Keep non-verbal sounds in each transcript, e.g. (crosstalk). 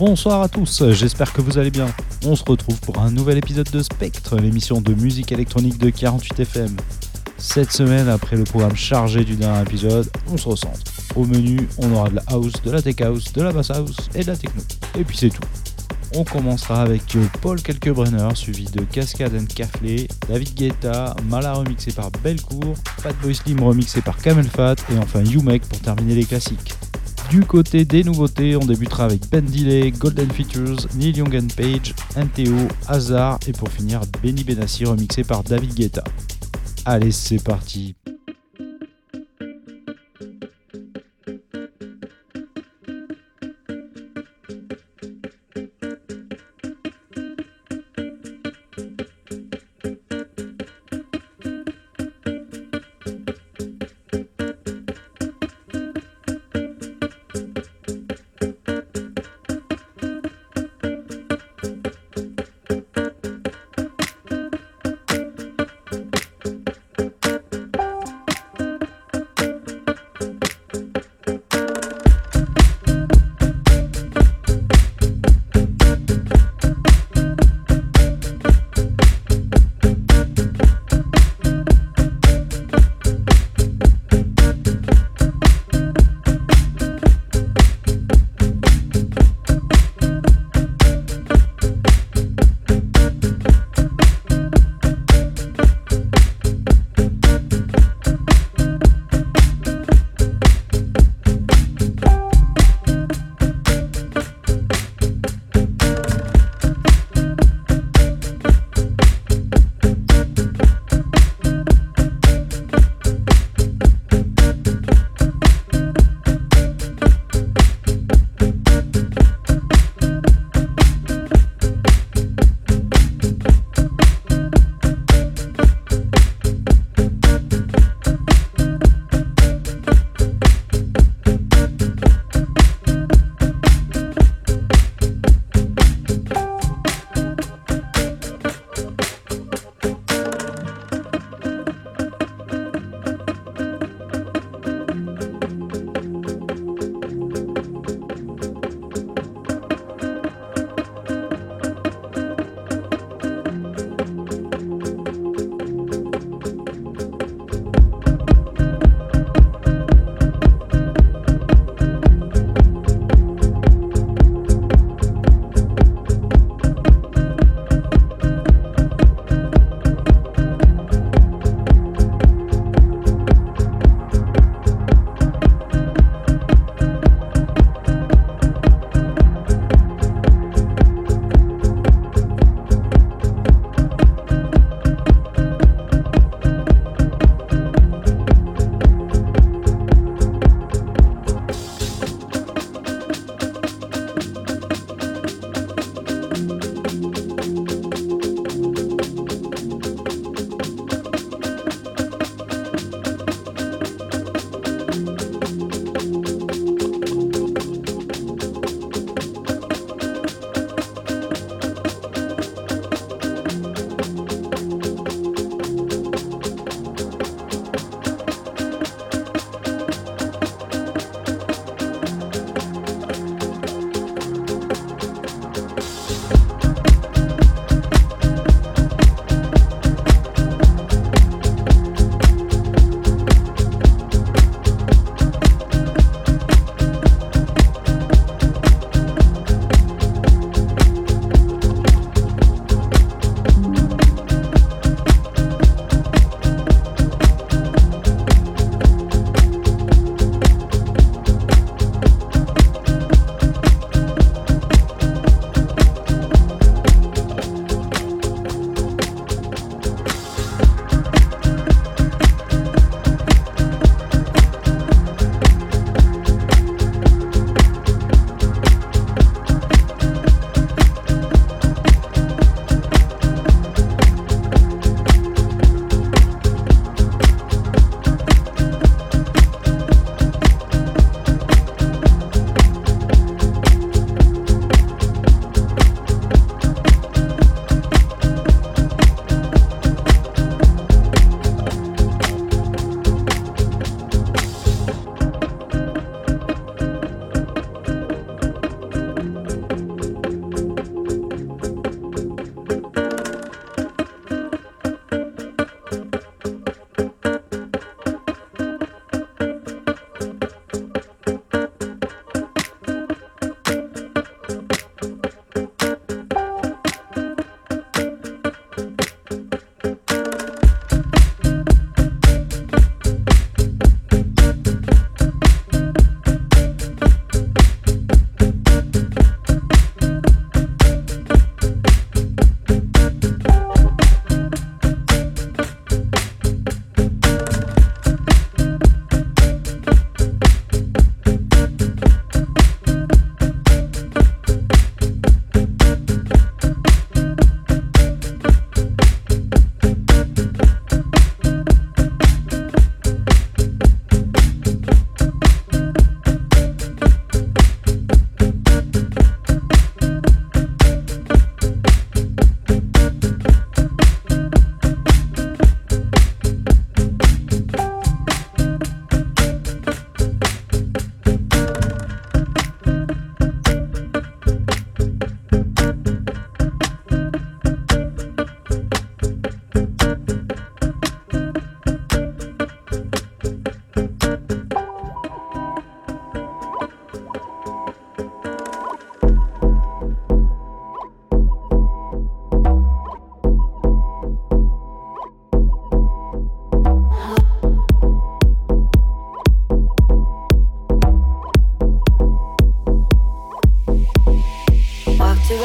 Bonsoir à tous, j'espère que vous allez bien. On se retrouve pour un nouvel épisode de Spectre, l'émission de musique électronique de 48 FM. Cette semaine, après le programme chargé du dernier épisode, on se recentre. Au menu, on aura de la house, de la tech house, de la bass house et de la techno. Et puis c'est tout. On commencera avec Paul Kelkebrenner, suivi de Cascade and Caflé, David Guetta, Mala remixé par Belcourt, Fatboy Slim remixé par Camel Fat et enfin Make pour terminer les classiques. Du côté des nouveautés, on débutera avec Ben Delay, Golden Features, Neil Young Page, NTO, Hazard et pour finir Benny Benassi remixé par David Guetta. Allez, c'est parti.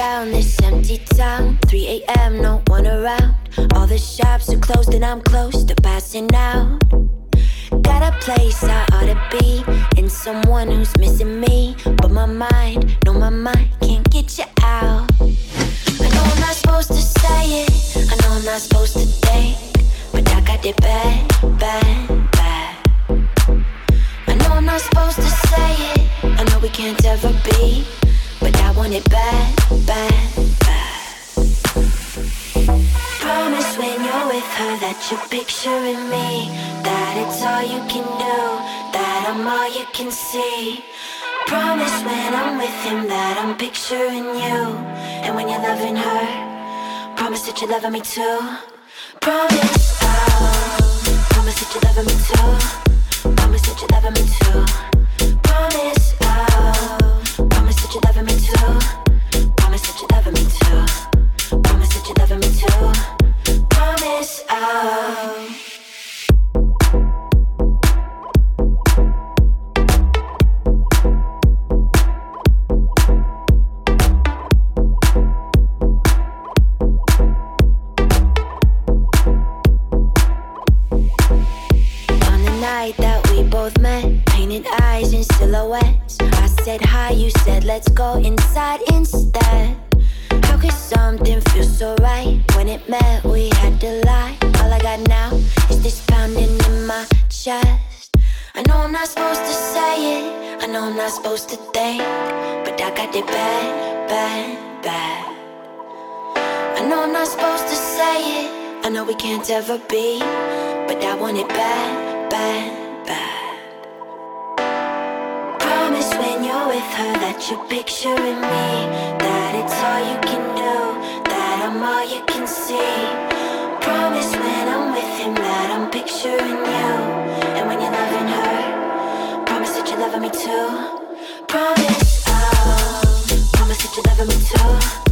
Around this empty town. 3 a.m., no one around. All the shops are closed and I'm close to passing out. Got a place I ought to be, and someone who's missing me. But my mind, no, my mind can't get you out. I know I'm not supposed to say it, I know I'm not supposed to think, but I got it bad, bad, bad. I know I'm not supposed to say it, I know we can't ever be, I want it bad, bad, bad. Promise when you're with her that you're picturing me, that it's all you can do, that I'm all you can see. Promise when I'm with him that I'm picturing you, and when you're loving her, promise that you're loving me too. Promise, oh, promise that you're loving me too. Promise that you're loving me too. Promise, oh, we can't ever be, but I want it bad, bad, bad. Promise when you're with her that you're picturing me, that it's all you can do, that I'm all you can see. Promise when I'm with him that I'm picturing you, and when you're loving her, promise that you're loving me too. Promise, oh, promise that you're loving me too.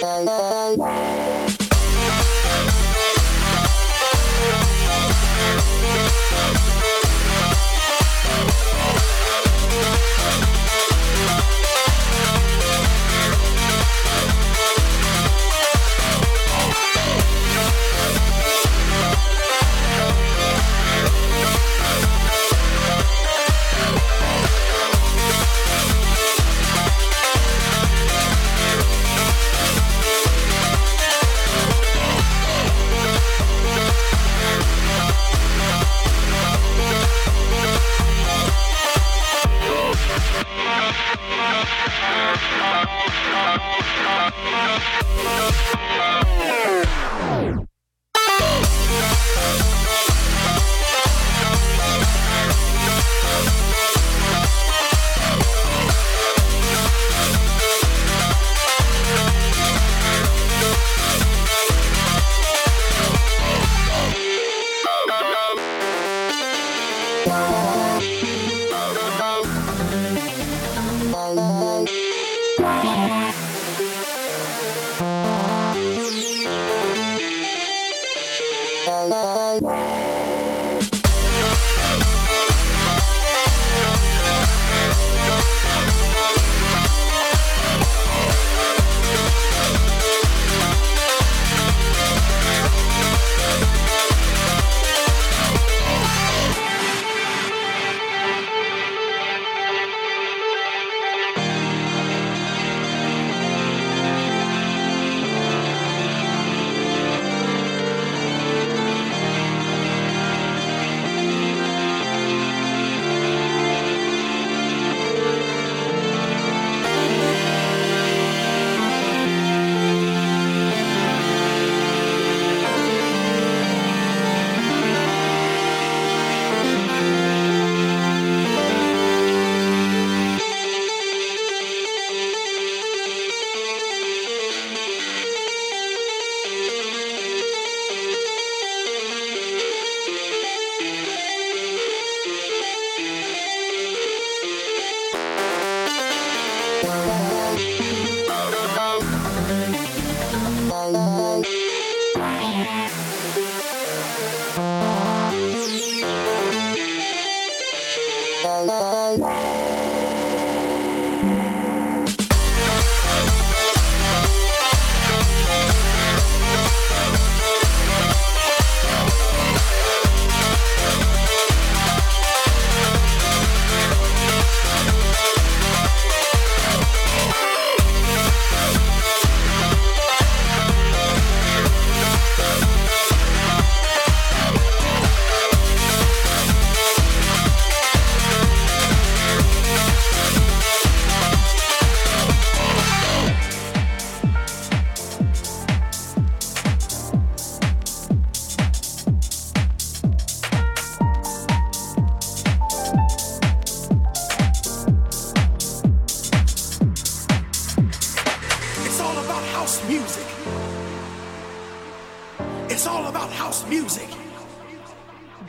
Bye.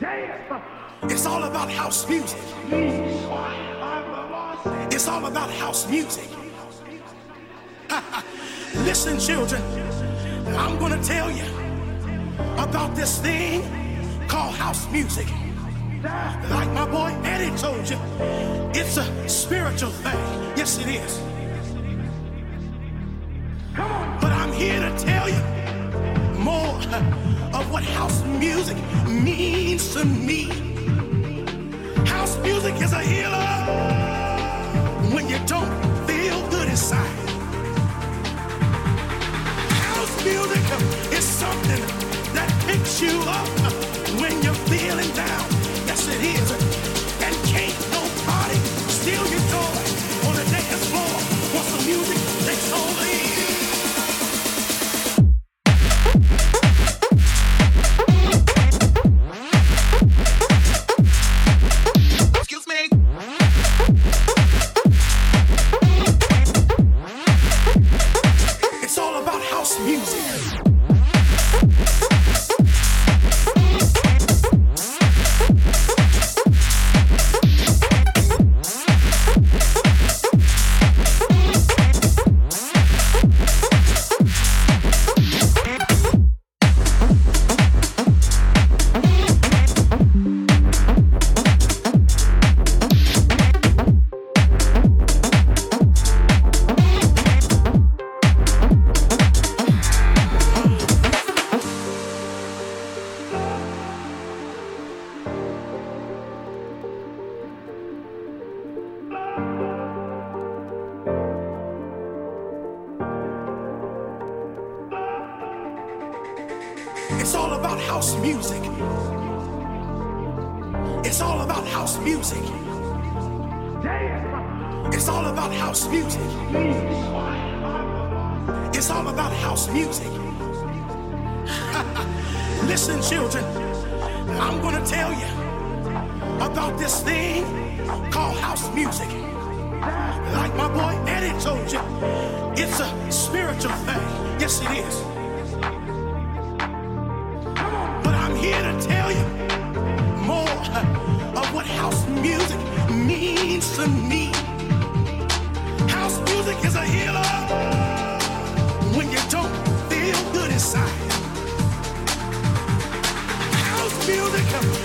It's all about house music. It's all about house music. (laughs) Listen, children, I'm gonna tell you about this thing called house music. Like my boy Eddie told you, it's a spiritual thing. Yes, it is. Come on. But I'm here to tell you more of what house music means to me. House music is a healer when you don't feel good inside. House music is something that picks you up when you're feeling down. house music. It's all about house music. It's all about house music. It's all about house music. (laughs) Listen, children, I'm going to tell you about this thing called house music. Like my boy Eddie told you, it's a spiritual thing. Yes, it is. here to tell you more of what house music means to me. House music is a healer when you don't feel good inside. House music.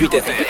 Computer.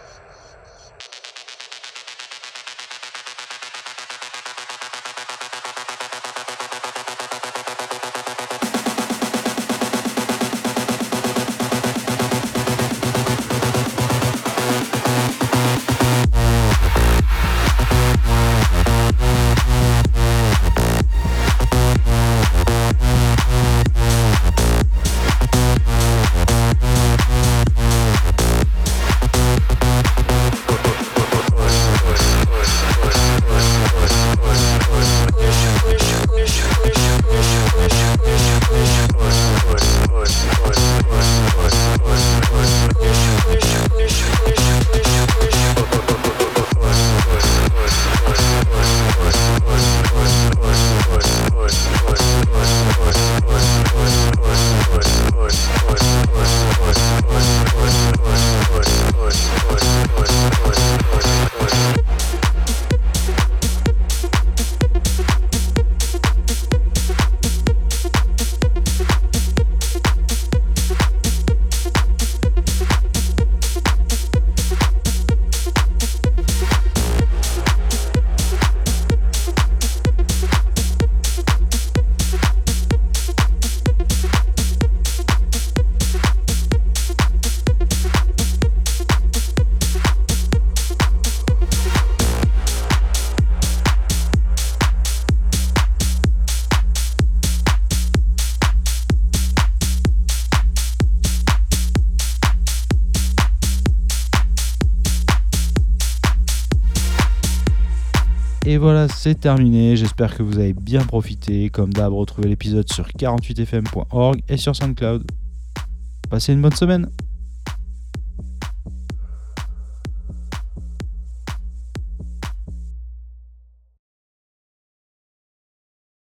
C'est terminé. J'espère que vous avez bien profité. Comme d'hab, retrouvez l'épisode sur 48fm.org et sur SoundCloud. Passez une bonne semaine.